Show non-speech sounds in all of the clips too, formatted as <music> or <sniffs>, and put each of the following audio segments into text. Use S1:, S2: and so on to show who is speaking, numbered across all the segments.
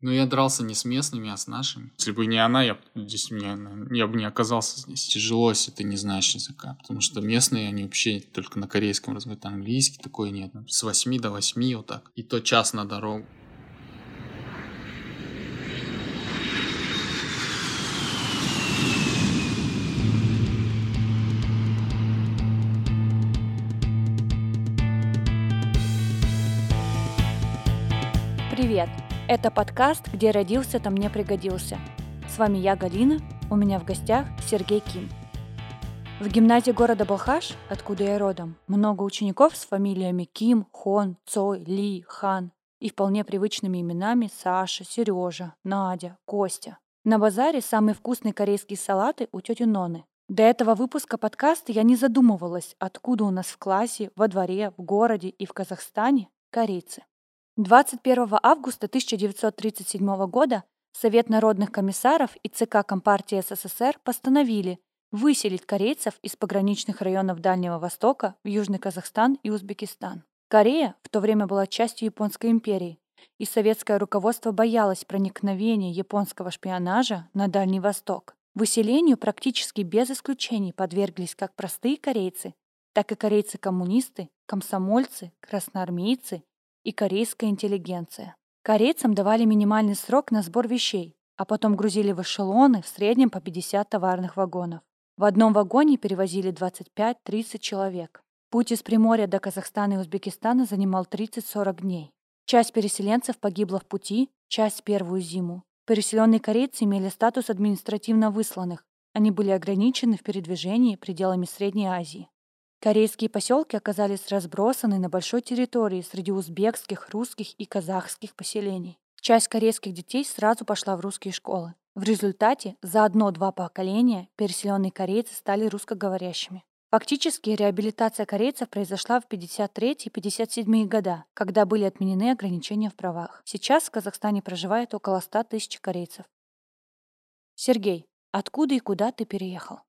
S1: Но я дрался не с местными, а с нашими. Если бы не она, я, здесь, меня, я бы не оказался здесь. Тяжело, если ты не знаешь языка. Потому что местные, они вообще только на корейском разговаривают. Английский такой нет. С 8 до 8 вот так. И то час на дорогу.
S2: Это подкаст «Где родился, там не пригодился». С вами я, Галина, у меня в гостях Сергей Ким. В гимназии города Балхаш, откуда я родом, много учеников с фамилиями Ким, Хон, Цой, Ли, Хан и вполне привычными именами Саша, Сережа, Надя, Костя. На базаре самые вкусные корейские салаты у тети Ноны. До этого выпуска подкаста я не задумывалась, откуда у нас в классе, во дворе, в городе и в Казахстане корейцы. 21 августа 1937 года Совет народных комиссаров и ЦК Компартии СССР постановили выселить корейцев из пограничных районов Дальнего Востока в Южный Казахстан и Узбекистан. Корея в то время была частью Японской империи, и советское руководство боялось проникновения японского шпионажа на Дальний Восток. Выселению практически без исключений подверглись как простые корейцы, так и корейцы-коммунисты, комсомольцы, красноармейцы и корейская интеллигенция. Корейцам давали минимальный срок на сбор вещей, а потом грузили в эшелоны в среднем по 50 товарных вагонов. В одном вагоне перевозили 25-30 человек. Путь из Приморья до Казахстана и Узбекистана занимал 30-40 дней. Часть переселенцев погибла в пути, часть первую зиму. Переселенные корейцы имели статус административно высланных. Они были ограничены в передвижении пределами Средней Азии. Корейские поселки оказались разбросаны на большой территории среди узбекских, русских и казахских поселений. Часть корейских детей сразу пошла в русские школы. В результате за одно-два поколения переселенные корейцы стали русскоговорящими. Фактически реабилитация корейцев произошла в 53-57 года, когда были отменены ограничения в правах. Сейчас в Казахстане проживает около 100 тысяч корейцев. Сергей, откуда и куда ты переехал?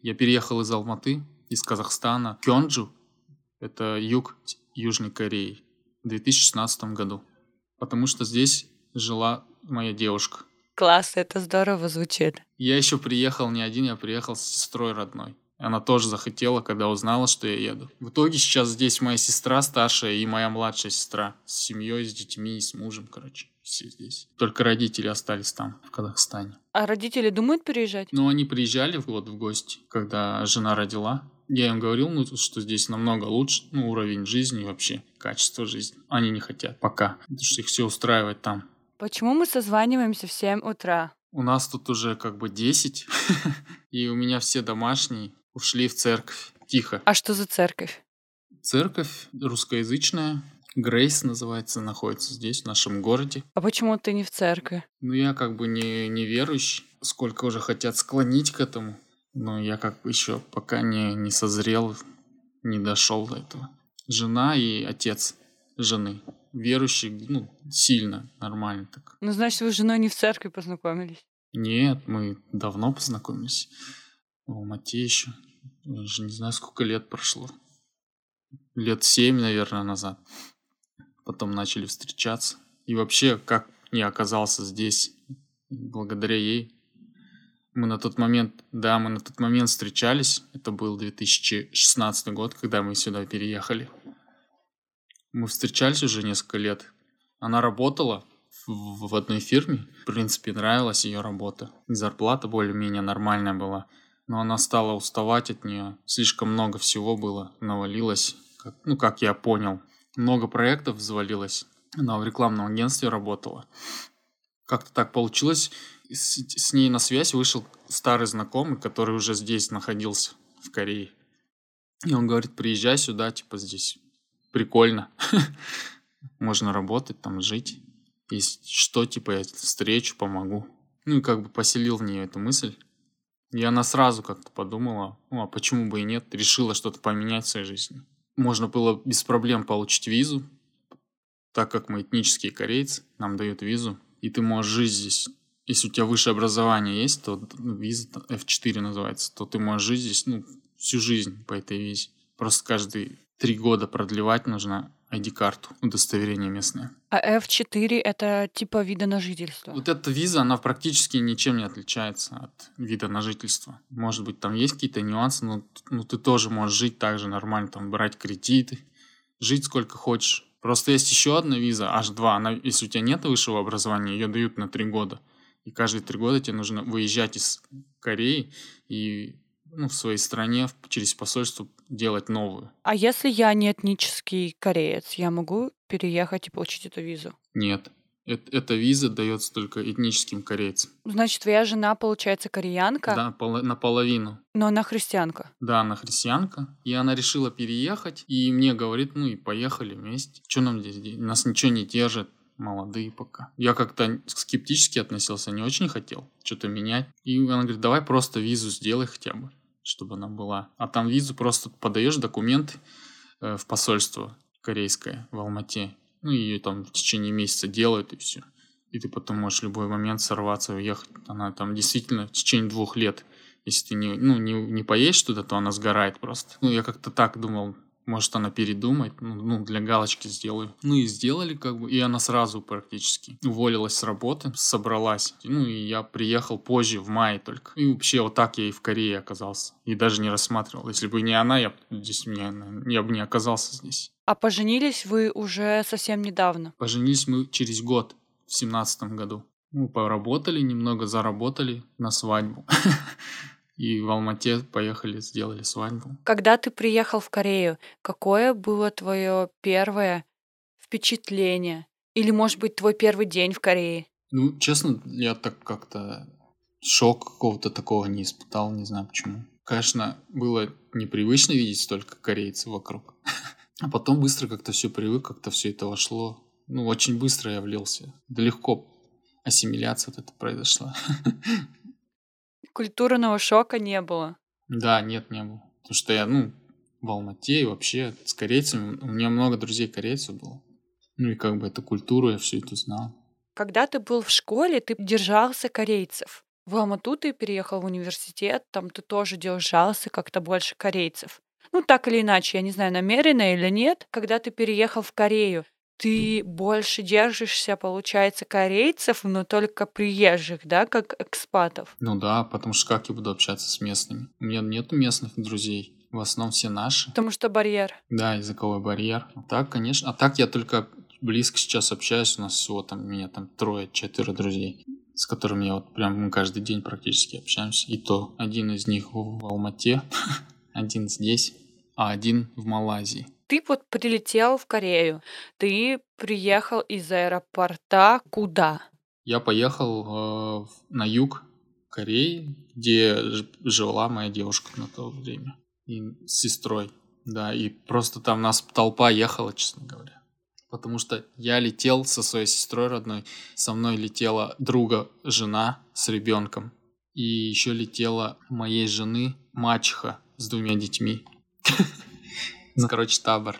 S1: Я переехал из Алматы, из Казахстана, Кёнджу, это юг Южной Кореи, в 2016 году. Потому что здесь жила моя девушка.
S2: Класс, это здорово звучит.
S1: Я еще приехал не один, я приехал с сестрой родной. Она тоже захотела, когда узнала, что я еду. В итоге сейчас здесь моя сестра старшая и моя младшая сестра. С семьей, с детьми и с мужем, короче. Все здесь. Только родители остались там, в Казахстане.
S2: А родители думают переезжать?
S1: Ну, они приезжали вот в гости, когда жена родила. Я им говорил, ну, что здесь намного лучше, ну, уровень жизни вообще, качество жизни. Они не хотят пока, потому что их все устраивает там.
S2: Почему мы созваниваемся в 7 утра?
S1: У нас тут уже как бы 10, <laughs> и у меня все домашние ушли в церковь. Тихо.
S2: А что за церковь?
S1: Церковь русскоязычная. Грейс называется, находится здесь, в нашем городе.
S2: А почему ты не в церкви?
S1: Ну, я как бы не, не верующий. Сколько уже хотят склонить к этому. Но я как бы еще пока не, не созрел, не дошел до этого. Жена и отец жены. Верующий, ну, сильно, нормально так.
S2: Ну, значит, вы с женой не в церкви познакомились?
S1: Нет, мы давно познакомились. В Алмате еще. Уже не знаю, сколько лет прошло. Лет семь, наверное, назад. Потом начали встречаться. И вообще, как я оказался здесь, благодаря ей. Мы на тот момент, да, мы на тот момент встречались. Это был 2016 год, когда мы сюда переехали. Мы встречались уже несколько лет. Она работала в, в одной фирме. В принципе, нравилась ее работа. Зарплата более-менее нормальная была но она стала уставать от нее. Слишком много всего было, навалилось. Как, ну, как я понял, много проектов взвалилось. Она в рекламном агентстве работала. Как-то так получилось. С, с ней на связь вышел старый знакомый, который уже здесь находился, в Корее. И он говорит, приезжай сюда, типа здесь прикольно. <laughs> Можно работать, там жить. Если что, типа я встречу, помогу. Ну и как бы поселил в нее эту мысль. И она сразу как-то подумала, ну а почему бы и нет, решила что-то поменять в своей жизни. Можно было без проблем получить визу, так как мы этнические корейцы, нам дают визу, и ты можешь жить здесь. Если у тебя высшее образование есть, то ну, виза F4 называется, то ты можешь жить здесь ну, всю жизнь по этой визе. Просто каждые три года продлевать нужно ID-карту, удостоверение местное.
S2: А F4 это типа вида на жительство?
S1: Вот эта виза, она практически ничем не отличается от вида на жительство. Может быть, там есть какие-то нюансы, но ну, ты тоже можешь жить так же нормально, там, брать кредиты, жить сколько хочешь. Просто есть еще одна виза, H2, она, если у тебя нет высшего образования, ее дают на три года. И каждые три года тебе нужно выезжать из Кореи и ну, в своей стране через посольство делать новую.
S2: А если я не этнический кореец, я могу переехать и получить эту визу?
S1: Нет. Эта виза дается только этническим корейцам.
S2: Значит, твоя жена, получается, кореянка?
S1: Да, пол- наполовину.
S2: Но она христианка?
S1: Да, она христианка. И она решила переехать. И мне говорит, ну и поехали вместе. Что нам здесь? Нас ничего не держит молодые пока. Я как-то скептически относился, не очень хотел что-то менять. И она говорит, давай просто визу сделай хотя бы чтобы она была. А там визу просто подаешь документ э, в посольство корейское в Алмате. Ну, ее там в течение месяца делают и все. И ты потом можешь в любой момент сорваться и уехать. Она там действительно в течение двух лет, если ты не, ну, не, не поедешь туда, то она сгорает просто. Ну, я как-то так думал, может, она передумает, ну, ну, для галочки сделаю. Ну и сделали как бы, и она сразу практически уволилась с работы, собралась. Ну и я приехал позже, в мае только. И вообще вот так я и в Корее оказался. И даже не рассматривал. Если бы не она, я, здесь, меня, я бы не оказался здесь.
S2: А поженились вы уже совсем недавно?
S1: Поженились мы через год, в семнадцатом году. Ну, поработали немного, заработали на свадьбу. <laughs> И в Алмате поехали, сделали свадьбу.
S2: Когда ты приехал в Корею, какое было твое первое впечатление? Или, может быть, твой первый день в Корее?
S1: Ну, честно, я так как-то шок какого-то такого не испытал, не знаю почему. Конечно, было непривычно видеть столько корейцев вокруг. <laughs> А потом быстро как-то все привык, как-то все это вошло. Ну, очень быстро я влился. Да легко ассимиляция вот это произошла. <laughs>
S2: Культурного шока не было.
S1: Да, нет, не было. Потому что я, ну, в Алмате и вообще с корейцами. У меня много друзей корейцев было. Ну и как бы эту культуру я все это знал.
S2: Когда ты был в школе, ты держался корейцев. В Алмату ты переехал в университет, там ты тоже держался как-то больше корейцев. Ну, так или иначе, я не знаю, намеренно или нет, когда ты переехал в Корею, ты больше держишься, получается, корейцев, но только приезжих, да, как экспатов?
S1: Ну да, потому что как я буду общаться с местными? У меня нет местных друзей. В основном все наши.
S2: Потому что барьер.
S1: Да, языковой барьер. А так, конечно. А так я только близко сейчас общаюсь. У нас всего там, у меня там трое-четыре друзей, с которыми я вот прям мы каждый день практически общаемся. И то один из них в Алмате, <laughs> один здесь, а один в Малайзии
S2: ты вот прилетел в Корею, ты приехал из аэропорта куда?
S1: Я поехал э, на юг Кореи, где жила моя девушка на то время, и с сестрой, да, и просто там нас толпа ехала, честно говоря. Потому что я летел со своей сестрой родной, со мной летела друга жена с ребенком, и еще летела моей жены мачеха с двумя детьми. <laughs> Ну, короче, табор.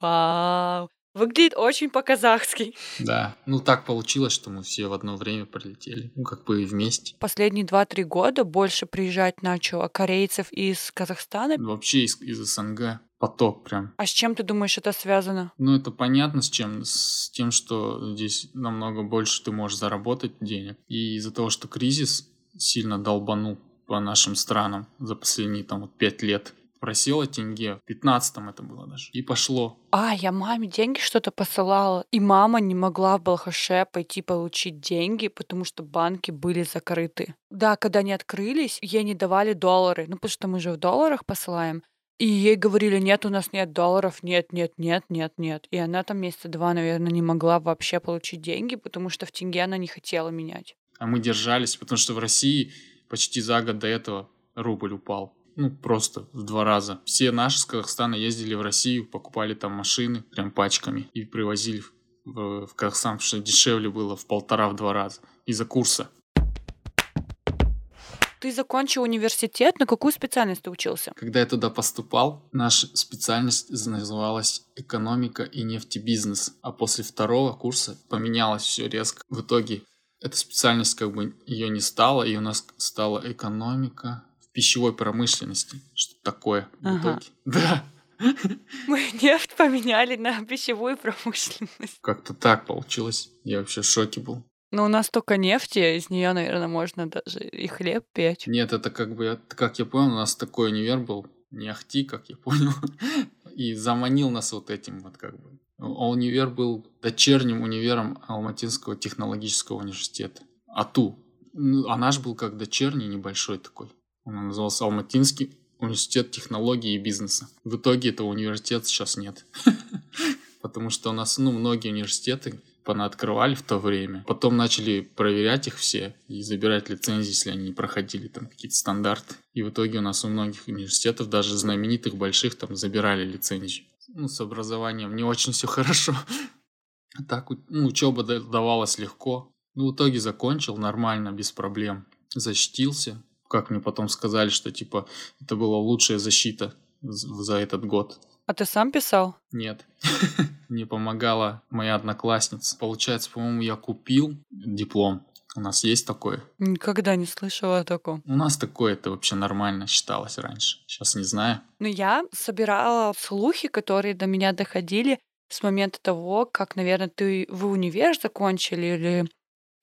S2: Вау. Выглядит очень по-казахски.
S1: Да. Ну, так получилось, что мы все в одно время прилетели. Ну, как бы и вместе.
S2: Последние два-три года больше приезжать начало корейцев из Казахстана.
S1: Вообще из, из СНГ. Поток прям.
S2: А с чем ты думаешь это связано?
S1: Ну, это понятно с чем. С тем, что здесь намного больше ты можешь заработать денег. И из-за того, что кризис сильно долбанул по нашим странам за последние там вот пять лет просила тенге. В 15 это было даже. И пошло.
S2: А, я маме деньги что-то посылала. И мама не могла в Балхаше пойти получить деньги, потому что банки были закрыты. Да, когда они открылись, ей не давали доллары. Ну, потому что мы же в долларах посылаем. И ей говорили, нет, у нас нет долларов, нет, нет, нет, нет, нет. И она там месяца два, наверное, не могла вообще получить деньги, потому что в тенге она не хотела менять.
S1: А мы держались, потому что в России почти за год до этого рубль упал ну, просто в два раза. Все наши с Казахстана ездили в Россию, покупали там машины прям пачками и привозили в, в Казахстан, потому что дешевле было в полтора-в два раза из-за курса.
S2: Ты закончил университет, на какую специальность ты учился?
S1: Когда я туда поступал, наша специальность называлась экономика и нефтебизнес. А после второго курса поменялось все резко. В итоге эта специальность как бы ее не стало, и у нас стала экономика, пищевой промышленности. Что такое ага. в итоге. <laughs> Да.
S2: Мы нефть поменяли на пищевую промышленность.
S1: Как-то так получилось. Я вообще в шоке был.
S2: Но у нас только нефть, из нее, наверное, можно даже и хлеб печь.
S1: Нет, это как бы, как я понял, у нас такой универ был, не ахти, как я понял, <laughs> и заманил нас вот этим вот как бы. А универ был дочерним универом Алматинского технологического университета. АТУ. Ну, а наш был как дочерний, небольшой такой. Он назывался Алматинский университет технологии и бизнеса. В итоге этого университета сейчас нет. <laughs> Потому что у нас, ну, многие университеты понаоткрывали в то время. Потом начали проверять их все и забирать лицензии, если они не проходили там какие-то стандарты. И в итоге у нас у многих университетов, даже знаменитых больших, там забирали лицензию. Ну, с образованием не очень все хорошо. <laughs> Так, ну, учеба давалась легко. Ну, в итоге закончил нормально, без проблем. Защитился. Как мне потом сказали, что, типа, это была лучшая защита за этот год.
S2: А ты сам писал?
S1: Нет. <laughs> Мне помогала моя одноклассница. Получается, по-моему, я купил диплом. У нас есть такое?
S2: Никогда не слышала о таком.
S1: У нас такое это вообще нормально считалось раньше. Сейчас не знаю.
S2: Ну, я собирала слухи, которые до меня доходили с момента того, как, наверное, ты в универ закончили или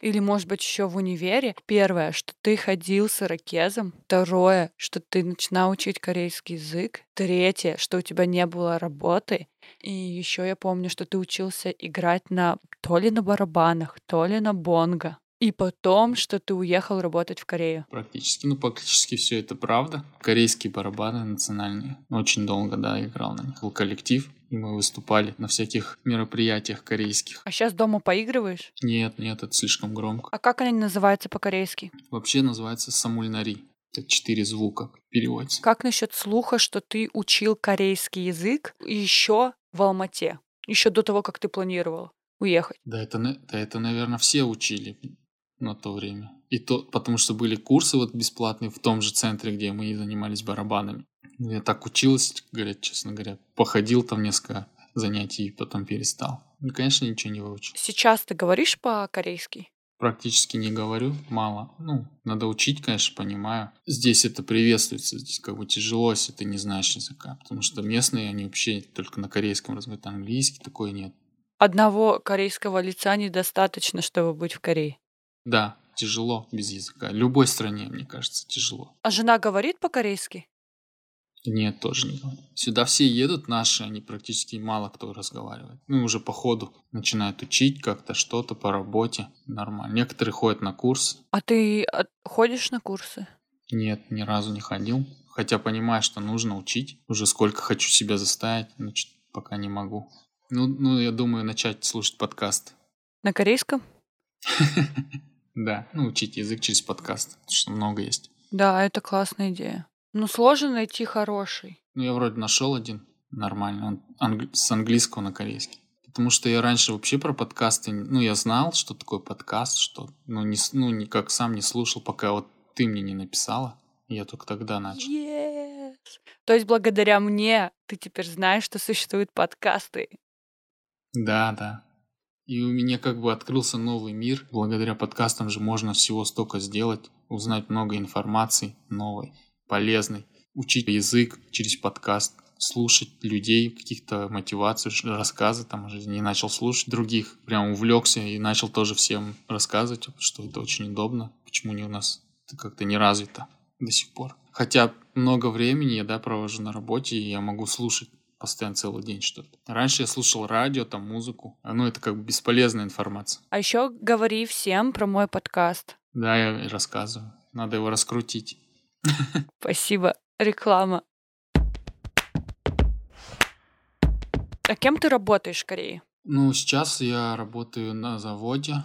S2: или, может быть, еще в универе. Первое, что ты ходил с ирокезом. Второе, что ты начинал учить корейский язык. Третье, что у тебя не было работы. И еще я помню, что ты учился играть на то ли на барабанах, то ли на бонго. И потом, что ты уехал работать в Корею.
S1: Практически, ну, практически все это правда. Корейские барабаны национальные. Очень долго, да, играл на них. Был коллектив, и мы выступали на всяких мероприятиях корейских.
S2: А сейчас дома поигрываешь?
S1: Нет, нет, это слишком громко.
S2: А как они называются по-корейски?
S1: Вообще называется самульнари. Это четыре звука переводится.
S2: Как насчет слуха, что ты учил корейский язык еще в Алмате? Еще до того, как ты планировал уехать?
S1: Да, это, да, это наверное, все учили на то время. И то, потому что были курсы вот бесплатные в том же центре, где мы занимались барабанами. Я так учился, говорят, честно говоря. Походил там несколько занятий и потом перестал. Ну, конечно, ничего не выучил.
S2: Сейчас ты говоришь по-корейски?
S1: Практически не говорю, мало. Ну, надо учить, конечно, понимаю. Здесь это приветствуется, здесь как бы тяжело, если ты не знаешь языка. Потому что местные, они вообще только на корейском разговаривают, английский такой нет.
S2: Одного корейского лица недостаточно, чтобы быть в Корее?
S1: Да, тяжело без языка. Любой стране, мне кажется, тяжело.
S2: А жена говорит по-корейски?
S1: Нет, тоже не говорит. Сюда все едут наши, они практически мало кто разговаривает. Ну, уже по ходу начинают учить как-то что-то по работе. Нормально. Некоторые ходят на курсы.
S2: А ты а, ходишь на курсы?
S1: Нет, ни разу не ходил. Хотя понимаю, что нужно учить. Уже сколько хочу себя заставить, но пока не могу. Ну, ну, я думаю, начать слушать подкаст.
S2: На корейском? <laughs>
S1: Да, ну, учить язык через подкаст, потому что много есть.
S2: Да, это классная идея. Ну, сложно найти хороший.
S1: Ну, я вроде нашел один нормальный, он англи- с английского на корейский. Потому что я раньше вообще про подкасты, ну, я знал, что такое подкаст, что, ну, не, ну, никак сам не слушал, пока вот ты мне не написала. Я только тогда начал.
S2: Yes. То есть благодаря мне ты теперь знаешь, что существуют подкасты.
S1: Да, да. И у меня как бы открылся новый мир. Благодаря подкастам же можно всего столько сделать, узнать много информации новой, полезной, учить язык через подкаст, слушать людей, каких-то мотиваций, рассказы там уже не начал слушать других, прям увлекся и начал тоже всем рассказывать, что это очень удобно, почему не у нас это как-то не развито до сих пор. Хотя много времени я да, провожу на работе, и я могу слушать постоянно целый день что-то. Раньше я слушал радио, там музыку. Ну, это как бы бесполезная информация.
S2: А еще говори всем про мой подкаст.
S1: Да, я рассказываю. Надо его раскрутить. <laughs>
S2: Спасибо. Реклама. А кем ты работаешь Корее?
S1: Ну, сейчас я работаю на заводе.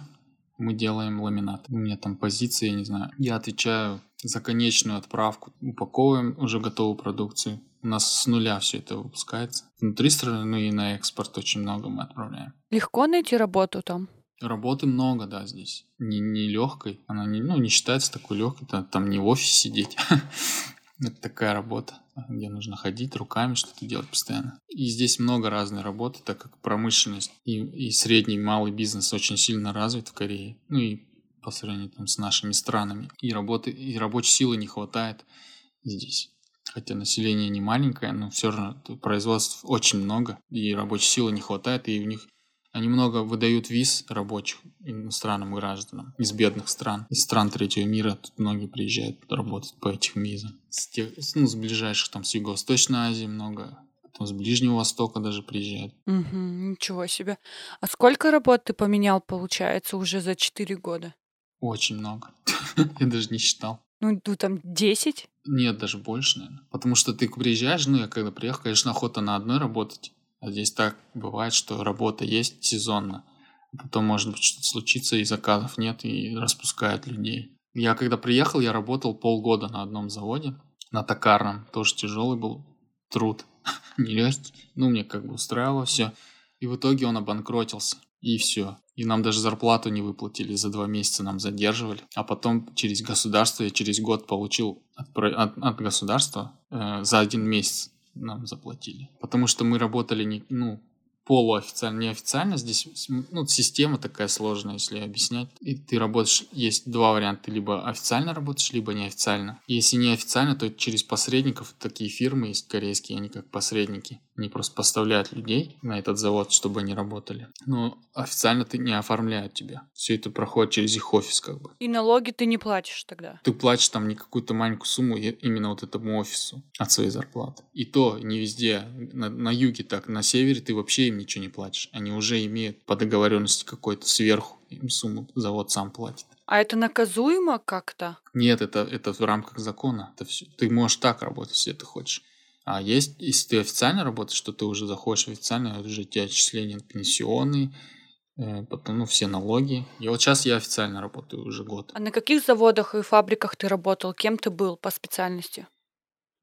S1: Мы делаем ламинат. У меня там позиция, я не знаю. Я отвечаю за конечную отправку. Упаковываем уже готовую продукцию. У нас с нуля все это выпускается. Внутри страны, ну и на экспорт очень много мы отправляем.
S2: Легко найти работу там?
S1: Работы много, да, здесь. Не, не легкой. Она не, ну, не считается такой легкой. Там, там не в офисе сидеть. <laughs> Это такая работа, где нужно ходить руками, что-то делать постоянно. И здесь много разной работы, так как промышленность и, и средний малый бизнес очень сильно развит в Корее. Ну и по сравнению там, с нашими странами. И работы, и рабочей силы не хватает здесь. Хотя население не маленькое, но все равно производств очень много, и рабочей силы не хватает, и у них они много выдают виз рабочих иностранным гражданам из бедных стран, из стран третьего мира. Тут многие приезжают работать по этим визам. С, тех, ну, с ближайших, там, с Юго-Восточной Азии много, потом с Ближнего Востока даже приезжают.
S2: Угу, ничего себе. А сколько работ ты поменял, получается, уже за 4 года?
S1: Очень много. <laughs> Я даже не считал.
S2: Ну, ну там 10?
S1: Нет, даже больше, наверное. Потому что ты приезжаешь, ну, я когда приехал, конечно, охота на одной работать. А здесь так бывает, что работа есть сезонно. Потом может быть что-то случится, и заказов нет, и распускают людей. Я когда приехал, я работал полгода на одном заводе, на токарном. Тоже тяжелый был труд. <laughs> Нелегкий. Ну, мне как бы устраивало все. И в итоге он обанкротился. И все. И нам даже зарплату не выплатили, за два месяца нам задерживали. А потом через государство я через год получил от, от, от государства э, за один месяц нам заплатили. Потому что мы работали не, ну, полуофициально, неофициально. Здесь ну, система такая сложная, если объяснять. И ты работаешь, есть два варианта. Ты либо официально работаешь, либо неофициально. Если неофициально, то через посредников. Такие фирмы есть корейские, они как посредники. Они просто поставляют людей на этот завод, чтобы они работали. Но официально ты не оформляют тебя. Все это проходит через их офис как бы.
S2: И налоги ты не платишь тогда?
S1: Ты платишь там не какую-то маленькую сумму именно вот этому офису от своей зарплаты. И то не везде. На, на юге так, на севере ты вообще им ничего не платишь. Они уже имеют по договоренности какой-то сверху им сумму завод сам платит.
S2: А это наказуемо как-то?
S1: Нет, это, это в рамках закона. Это все. Ты можешь так работать, если ты хочешь. А есть, если ты официально работаешь, что ты уже заходишь официально, это уже те отчисления пенсионные, э, потом, ну, все налоги. И вот сейчас я официально работаю уже год.
S2: А на каких заводах и фабриках ты работал? Кем ты был по специальности?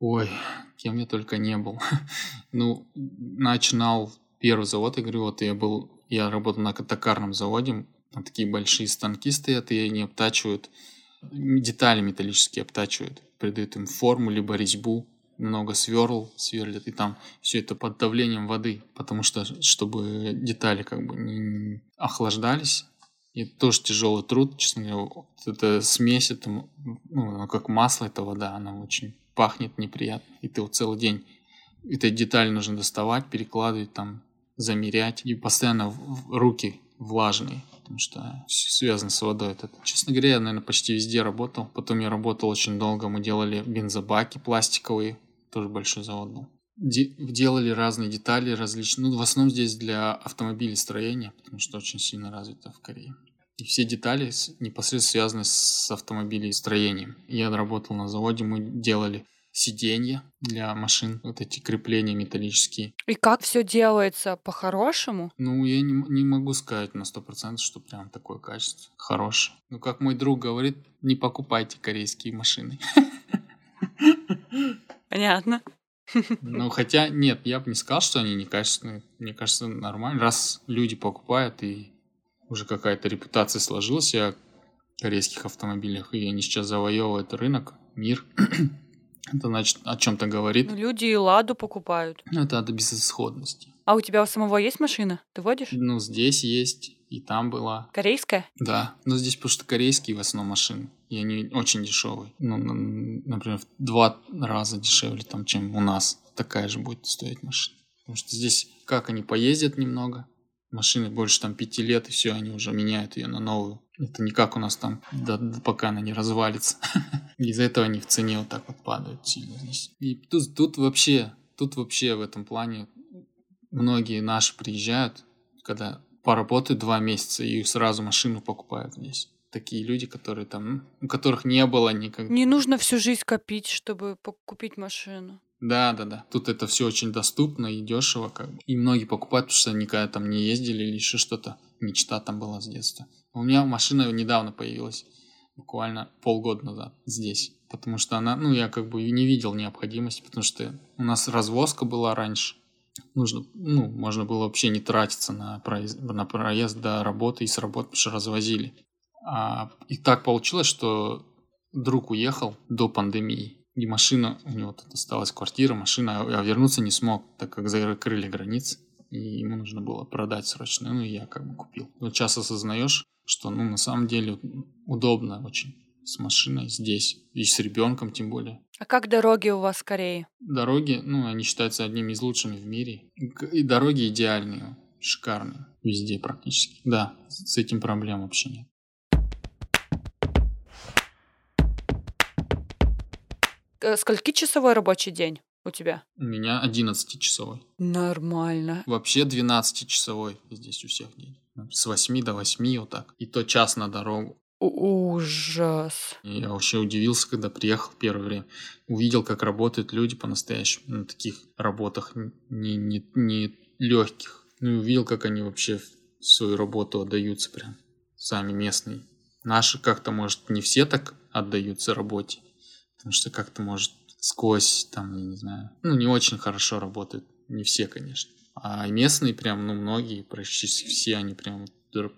S1: Ой, кем я только не был. <laughs> ну, начинал первый завод, я говорю, вот я был, я работал на токарном заводе, там такие большие станки стоят, и они обтачивают, детали металлические обтачивают, придают им форму, либо резьбу, много сверл сверлят, и там все это под давлением воды, потому что, чтобы детали как бы не охлаждались, и это тоже тяжелый труд, честно говоря. Вот эта смесь, это, ну, как масло, это вода, она очень пахнет неприятно. И ты вот целый день этой детали нужно доставать, перекладывать там, замерять. И постоянно руки влажные, потому что все связано с водой. Это, честно говоря, я, наверное, почти везде работал. Потом я работал очень долго, мы делали бензобаки пластиковые, тоже большой завод был. Де- делали разные детали различные. Ну, в основном здесь для автомобилей строения, потому что очень сильно развито в Корее. И все детали непосредственно связаны с автомобилей строением. Я работал на заводе, мы делали сиденья для машин, вот эти крепления металлические.
S2: И как все делается по-хорошему?
S1: Ну, я не, не могу сказать на сто процентов, что прям такое качество хорошее. Ну, как мой друг говорит, не покупайте корейские машины. <laughs>
S2: Понятно. <laughs>
S1: Ну, хотя, нет, я бы не сказал, что они некачественные. Мне кажется, нормально. Раз люди покупают, и уже какая-то репутация сложилась о корейских автомобилях, и они сейчас завоевывают рынок, мир, <clears throat> это значит о чем-то говорит.
S2: Ну, люди и ладу покупают.
S1: Ну, это от безысходности.
S2: А у тебя у самого есть машина? Ты водишь?
S1: Ну, здесь есть, и там была.
S2: Корейская?
S1: Да. Но здесь потому что корейские в основном машины. И они очень дешевые. Ну, например, в два раза дешевле, там, чем у нас. Такая же будет стоить машина. Потому что здесь как они поездят немного, машины больше там пяти лет, и все, они уже меняют ее на новую. Это не как у нас там, да, пока она не развалится. <laughs> Из-за этого они в цене вот так вот падают сильно здесь. И тут, тут вообще, тут вообще в этом плане многие наши приезжают, когда поработают два месяца и сразу машину покупают здесь. Такие люди, которые там, у которых не было никогда.
S2: Не нужно всю жизнь копить, чтобы купить машину.
S1: Да, да, да. Тут это все очень доступно и дешево, как бы. И многие покупают, потому что они никогда там не ездили или еще что-то. Мечта там была с детства. У меня машина недавно появилась, буквально полгода назад здесь. Потому что она, ну, я как бы не видел необходимости, потому что у нас развозка была раньше. Нужно, ну, можно было вообще не тратиться на проезд, на проезд до работы и с работы, потому что развозили. А, и так получилось, что друг уехал до пандемии. И машина, у него тут осталась квартира, машина, а вернуться не смог, так как закрыли границы. И ему нужно было продать срочно. Ну, и я как бы купил. Вот сейчас осознаешь, что, ну, на самом деле удобно очень с машиной здесь. И с ребенком тем более.
S2: А как дороги у вас в Корее?
S1: Дороги, ну, они считаются одними из лучших в мире. И дороги идеальные, шикарные. Везде практически. Да, с этим проблем вообще нет.
S2: Э, скольки часовой рабочий день у тебя?
S1: У меня 11-часовой.
S2: Нормально.
S1: Вообще 12-часовой здесь у всех день. С 8 до 8 вот так. И то час на дорогу.
S2: Ужас.
S1: Я вообще удивился, когда приехал первое время. Увидел, как работают люди по-настоящему на таких работах не, не, не легких. Ну и увидел, как они вообще свою работу отдаются прям. Сами местные. Наши как-то, может, не все так отдаются работе. Потому что как-то, может, сквозь, там, я не знаю, ну, не очень хорошо работают. Не все, конечно. А местные прям, ну, многие, практически все, они прям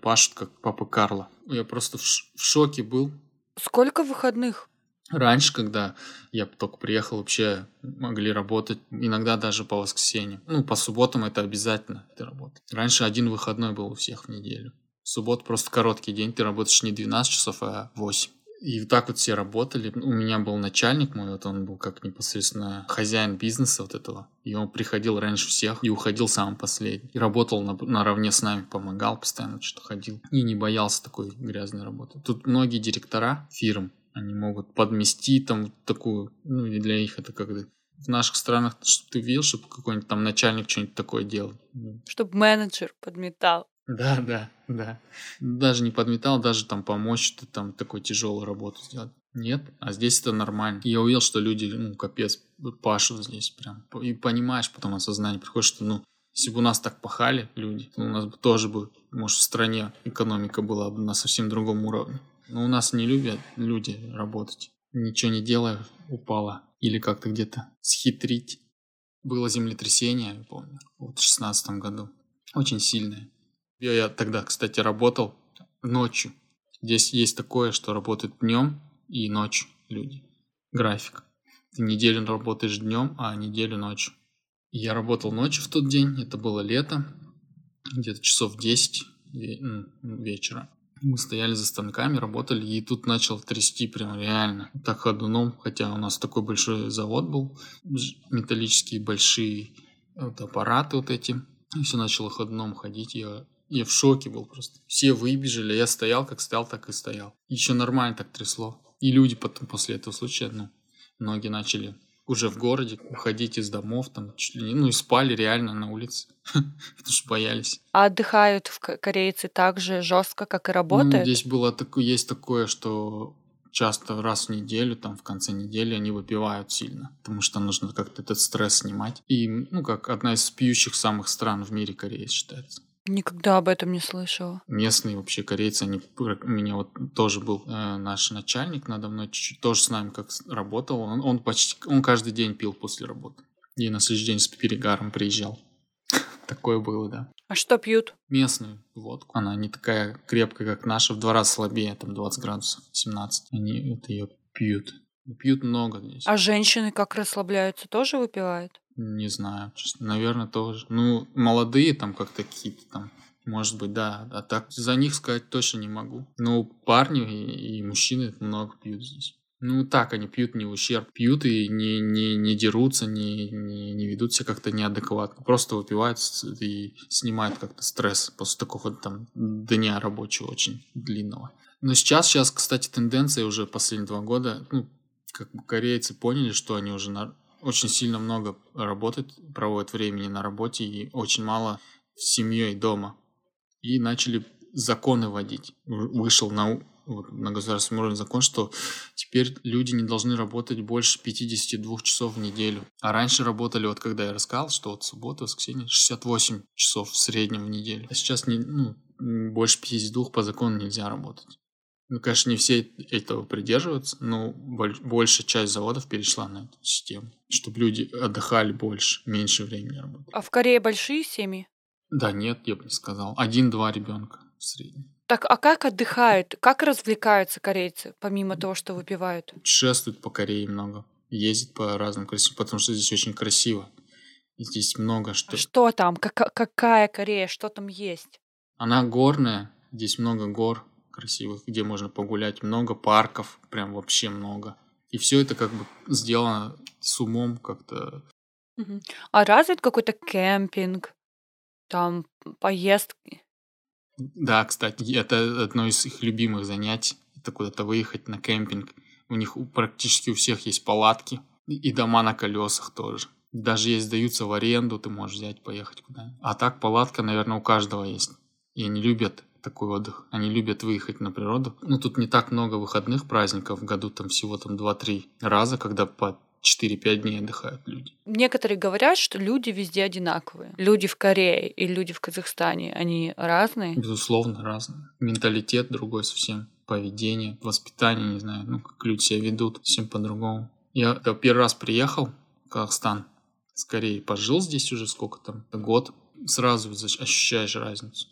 S1: пашут, как папа Карла. Я просто в, в шоке был.
S2: Сколько выходных?
S1: Раньше, когда я только приехал, вообще могли работать иногда даже по воскресеньям. Ну, по субботам это обязательно, ты работаешь. Раньше один выходной был у всех в неделю. Суббот просто короткий день, ты работаешь не 12 часов, а 8. И так вот все работали. У меня был начальник мой, вот он был как непосредственно хозяин бизнеса вот этого. И он приходил раньше всех и уходил самым последний. И работал на, наравне с нами, помогал постоянно, что ходил. И не боялся такой грязной работы. Тут многие директора фирм, они могут подмести там такую, ну и для них это как-то в наших странах, чтобы ты видел, чтобы какой-нибудь там начальник что-нибудь такое делал.
S2: Чтобы менеджер подметал.
S1: Да, да, да. Даже не подметал, даже там помочь, ты там такой тяжелую работу сделать. Нет, а здесь это нормально. Я увидел, что люди, ну, капец, пашут здесь прям. И понимаешь потом осознание приходит, что, ну, если бы у нас так пахали люди, то у нас бы тоже бы, может, в стране экономика была бы на совсем другом уровне. Но у нас не любят люди работать. Ничего не делая, упала. Или как-то где-то схитрить. Было землетрясение, я помню, вот в шестнадцатом году. Очень сильное. Я тогда, кстати, работал ночью. Здесь есть такое, что работают днем и ночью люди. График. Ты неделю работаешь днем, а неделю ночью. Я работал ночью в тот день, это было лето, где-то часов 10 вечера. Мы стояли за станками, работали, и тут начал трясти прям реально. Так ходуном, хотя у нас такой большой завод был, металлические большие вот аппараты вот эти. И все начало ходуном ходить, я я в шоке был просто. Все выбежали, я стоял, как стоял, так и стоял. Еще нормально так трясло. И люди потом после этого случая, ну, многие начали уже в городе уходить из домов, там, чуть ли не, ну, и спали реально на улице, <laughs> потому что боялись.
S2: А отдыхают в корейцы так же жестко, как и работают?
S1: Ну, здесь было такое, есть такое, что часто раз в неделю, там в конце недели они выпивают сильно, потому что нужно как-то этот стресс снимать. И, ну, как одна из пьющих самых стран в мире Корея считается.
S2: Никогда об этом не слышала.
S1: Местные вообще корейцы, они, у меня вот тоже был э, наш начальник надо мной, чуть-чуть тоже с нами как работал. Он, он почти, он каждый день пил после работы. И на следующий день с перегаром приезжал. <laughs> Такое было, да.
S2: А что пьют?
S1: Местную водку. Она не такая крепкая, как наша, в два раза слабее, там 20 градусов, 17. Они это ее пьют. Пьют много здесь.
S2: А женщины как расслабляются, тоже выпивают?
S1: Не знаю, честно. Наверное, тоже. Ну, молодые там как-то какие-то там, может быть, да. А так за них сказать точно не могу. Но парни и, и мужчины много пьют здесь. Ну, так они пьют не в ущерб. Пьют и не, не, не дерутся, не, не, не ведут себя как-то неадекватно. Просто выпивают и снимают как-то стресс после такого там дня рабочего очень длинного. Но сейчас, сейчас, кстати, тенденция уже последние два года, ну, как бы корейцы поняли, что они уже на, очень сильно много работают, проводят времени на работе и очень мало с семьей дома. И начали законы вводить. Вышел на, вот, на государственном уровне закон, что теперь люди не должны работать больше 52 часов в неделю. А раньше работали, вот когда я рассказал, что вот суббота, воскресенье, 68 часов в среднем в неделю. А сейчас не, ну, больше 52 по закону нельзя работать. Ну, конечно, не все этого придерживаются, но большая часть заводов перешла на эту систему, чтобы люди отдыхали больше, меньше времени работали.
S2: А в Корее большие семьи?
S1: Да, нет, я бы не сказал. Один-два ребенка в среднем.
S2: Так, а как отдыхают? Как развлекаются корейцы, помимо того, что выпивают?
S1: Шествуют по Корее много. Ездят по разным красивым, потому что здесь очень красиво. Здесь много что.
S2: А что там? Как, какая Корея? Что там есть?
S1: Она горная. Здесь много гор красивых, где можно погулять, много парков, прям вообще много. И все это как бы сделано с умом как-то.
S2: А развит какой-то кемпинг, там поездки?
S1: Да, кстати, это одно из их любимых занятий. Это куда-то выехать на кемпинг. У них практически у всех есть палатки и и дома на колесах тоже. Даже если сдаются в аренду, ты можешь взять, поехать куда А так палатка, наверное, у каждого есть. И они любят такой отдых. Они любят выехать на природу. Ну, тут не так много выходных праздников в году, там всего там 2-3 раза, когда по 4-5 дней отдыхают люди.
S2: Некоторые говорят, что люди везде одинаковые. Люди в Корее и люди в Казахстане, они разные.
S1: Безусловно, разные. Менталитет другой совсем. Поведение, воспитание, не знаю, ну, как люди себя ведут, всем по-другому. Я когда первый раз приехал в Казахстан, скорее пожил здесь уже сколько там, год, сразу ощущаешь разницу.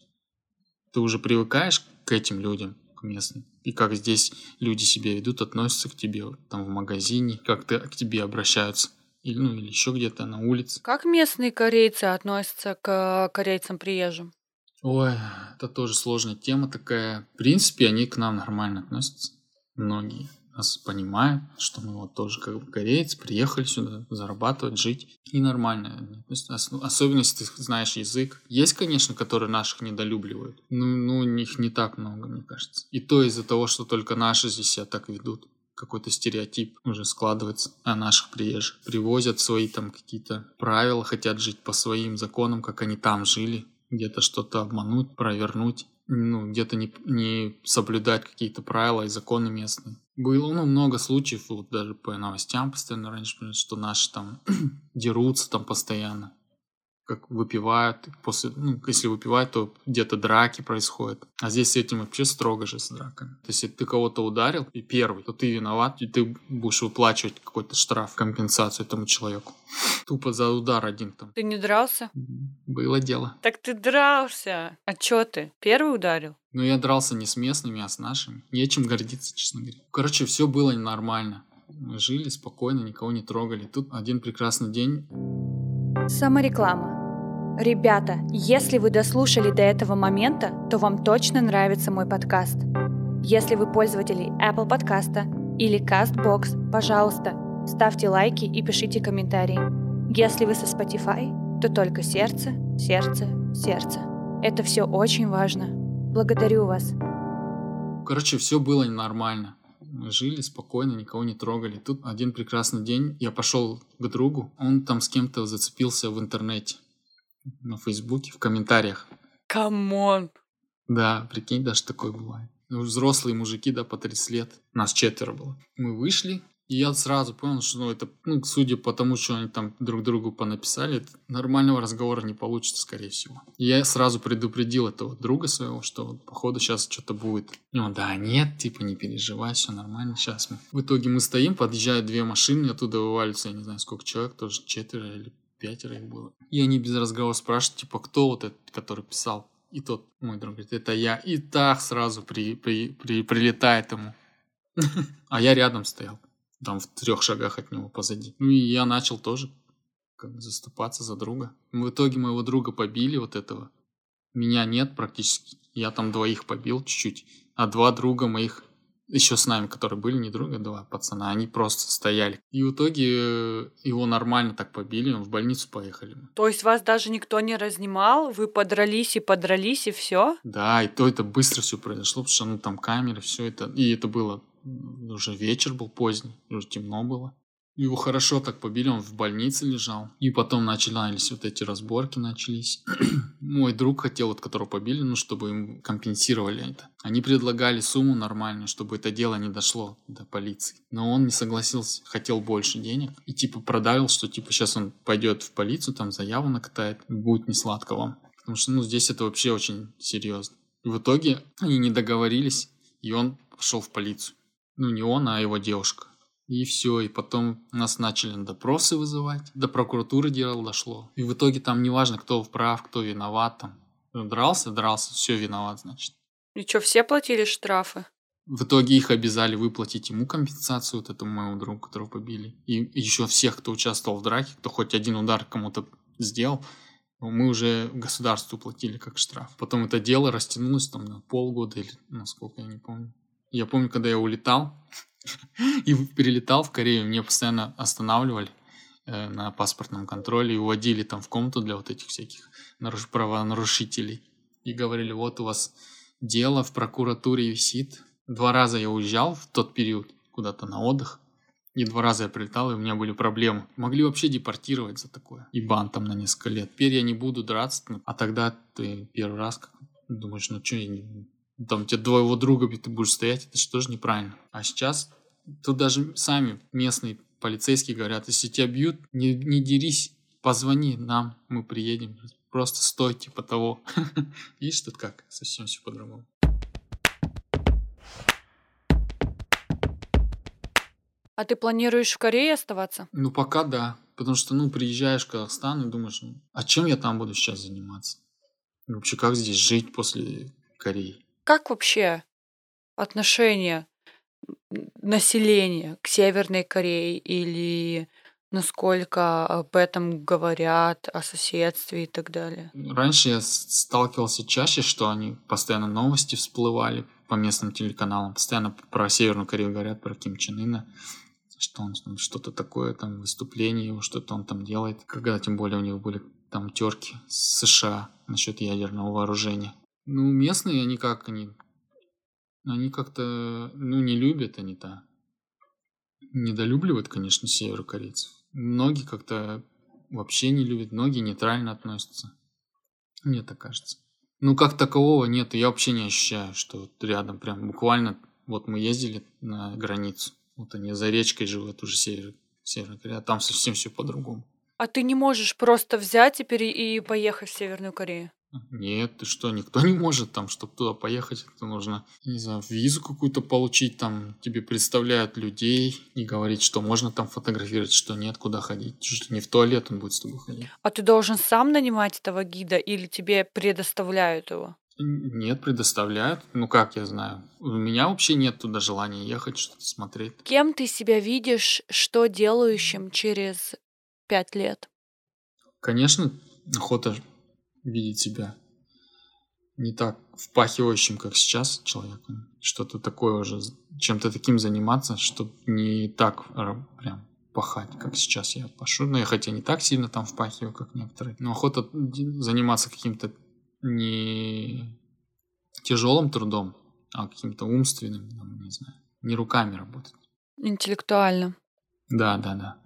S1: Ты уже привыкаешь к этим людям, к местным. И как здесь люди себя ведут, относятся к тебе, там в магазине, как ты, к тебе обращаются. Или, ну, или еще где-то на улице.
S2: Как местные корейцы относятся к корейцам-приезжим?
S1: Ой, это тоже сложная тема такая. В принципе, они к нам нормально относятся. Многие нас понимают, что мы вот тоже как бы корейцы, приехали сюда зарабатывать, жить. И нормально. Особенно, если ты знаешь язык. Есть, конечно, которые наших недолюбливают. Ну, ну, их не так много, мне кажется. И то из-за того, что только наши здесь себя так ведут. Какой-то стереотип уже складывается о наших приезжих. Привозят свои там какие-то правила, хотят жить по своим законам, как они там жили где-то что-то обмануть, провернуть, ну, где-то не, не соблюдать какие-то правила и законы местные. Было ну, много случаев, вот даже по новостям постоянно раньше, что наши там <clears throat> дерутся там постоянно, как выпивают, после, ну, если выпивают, то где-то драки происходят. А здесь с этим вообще строго же с драками. То есть, если ты кого-то ударил, и первый, то ты виноват, и ты будешь выплачивать какой-то штраф, компенсацию этому человеку. <sniffs> Тупо за удар один там.
S2: Ты не дрался?
S1: Было дело.
S2: Так ты дрался. А чё ты? Первый ударил?
S1: Но я дрался не с местными, а с нашими. Нечем гордиться, честно говоря. Короче, все было нормально. Мы жили спокойно, никого не трогали. Тут один прекрасный день.
S2: Самореклама. Ребята, если вы дослушали до этого момента, то вам точно нравится мой подкаст. Если вы пользователи Apple подкаста или CastBox, пожалуйста, ставьте лайки и пишите комментарии. Если вы со Spotify, то только сердце, сердце, сердце. Это все очень важно. Благодарю вас.
S1: Короче, все было нормально. Мы жили спокойно, никого не трогали. Тут один прекрасный день я пошел к другу. Он там с кем-то зацепился в интернете. На Фейсбуке, в комментариях.
S2: Come on.
S1: Да, прикинь, даже такое бывает. Ну, Взрослые мужики, да, по 30 лет. Нас четверо было. Мы вышли, и я сразу понял, что ну, это, ну, судя по тому, что они там друг другу понаписали, нормального разговора не получится, скорее всего. И я сразу предупредил этого друга своего, что вот, походу сейчас что-то будет. Он, да нет, типа не переживай, все нормально, сейчас мы. В итоге мы стоим, подъезжают две машины, оттуда вываливаются, я не знаю, сколько человек, тоже четверо или пятеро их было. И они без разговора спрашивают, типа, кто вот этот, который писал? И тот мой друг говорит, это я. И так сразу при, при, при, прилетает ему. <laughs> А я рядом стоял. Там в трех шагах от него позади. Ну и я начал тоже как бы заступаться за друга. В итоге моего друга побили вот этого. Меня нет практически. Я там двоих побил чуть-чуть. А два друга моих еще с нами, которые были не друга, два пацана, они просто стояли. И в итоге э, его нормально так побили, в больницу поехали.
S2: То есть вас даже никто не разнимал, вы подрались и подрались, и все?
S1: Да, и то это быстро все произошло, потому что ну там камеры, все это. И это было уже вечер был поздний, уже темно было. Его хорошо так побили, он в больнице лежал. И потом начались вот эти разборки начались. <clears throat> Мой друг хотел, вот которого побили, ну, чтобы им компенсировали это. Они предлагали сумму нормальную, чтобы это дело не дошло до полиции. Но он не согласился, хотел больше денег. И типа продавил, что типа сейчас он пойдет в полицию, там заяву накатает, будет не сладко вам. Потому что, ну, здесь это вообще очень серьезно. И в итоге они не договорились, и он пошел в полицию. Ну, не он, а его девушка. И все, и потом нас начали на допросы вызывать. До прокуратуры дело дошло. И в итоге там неважно, кто прав, кто виноват там. Дрался, дрался, все виноват, значит.
S2: И что, все платили штрафы?
S1: В итоге их обязали выплатить ему компенсацию, вот этому моему другу, которого побили. И еще всех, кто участвовал в драке, кто хоть один удар кому-то сделал, Мы уже государству платили как штраф. Потом это дело растянулось там на полгода или насколько я не помню. Я помню, когда я улетал <laughs> и перелетал в Корею, мне постоянно останавливали э, на паспортном контроле и уводили там в комнату для вот этих всяких наруш- правонарушителей. И говорили, вот у вас дело в прокуратуре висит. Два раза я уезжал в тот период куда-то на отдых. И два раза я прилетал, и у меня были проблемы. Могли вообще депортировать за такое. И бан там на несколько лет. Теперь я не буду драться. А тогда ты первый раз думаешь, ну что, я. Там тебе двоего друга ты будешь стоять, это же тоже неправильно. А сейчас тут даже сами местные полицейские говорят, если тебя бьют, не, не дерись, позвони нам, мы приедем. Просто стой, типа того. <laughs> Видишь, тут как? Совсем все по-другому.
S2: А ты планируешь в Корее оставаться?
S1: Ну, пока да. Потому что, ну, приезжаешь в Казахстан и думаешь, ну, а чем я там буду сейчас заниматься? И вообще, как здесь жить после Кореи?
S2: Как вообще отношение населения к Северной Корее или насколько об этом говорят, о соседстве и так далее?
S1: Раньше я сталкивался чаще, что они постоянно новости всплывали по местным телеканалам. Постоянно про Северную Корею говорят, про Ким Чен Ына, что он что-то такое, там выступление его, что-то он там делает. Когда тем более у них были там терки с США насчет ядерного вооружения. Ну, местные, они как, они, они как-то, ну, не любят они то Недолюбливают, конечно, северокорейцев. Многие как-то вообще не любят, многие нейтрально относятся. Мне так кажется. Ну, как такового нет, я вообще не ощущаю, что рядом прям буквально, вот мы ездили на границу, вот они за речкой живут уже север, Северная Корея, а там совсем все по-другому.
S2: А ты не можешь просто взять теперь и поехать в Северную Корею?
S1: Нет, ты что, никто <laughs> не может там, чтобы туда поехать, это нужно, не знаю, визу какую-то получить, там тебе представляют людей и говорить, что можно там фотографировать, что нет, куда ходить, что не в туалет он будет с тобой ходить.
S2: А ты должен сам нанимать этого гида или тебе предоставляют его?
S1: Нет, предоставляют. Ну как я знаю. У меня вообще нет туда желания ехать, что-то смотреть.
S2: Кем ты себя видишь, что делающим через пять лет?
S1: Конечно, охота видеть себя не так впахивающим, как сейчас человеком. Что-то такое уже, чем-то таким заниматься, чтобы не так прям пахать, как сейчас я пашу. Но я хотя не так сильно там впахиваю, как некоторые. Но охота заниматься каким-то не тяжелым трудом, а каким-то умственным, там, не знаю, не руками работать.
S2: Интеллектуально.
S1: Да, да, да.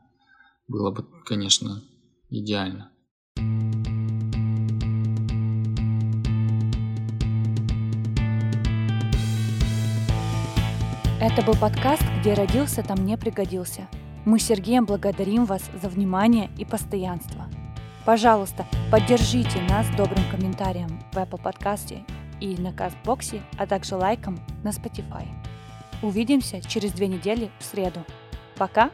S1: Было бы, конечно, идеально.
S2: Это был подкаст «Где родился, там не пригодился». Мы с Сергеем благодарим вас за внимание и постоянство. Пожалуйста, поддержите нас добрым комментарием в Apple подкасте и на Кастбоксе, а также лайком на Spotify. Увидимся через две недели в среду. Пока!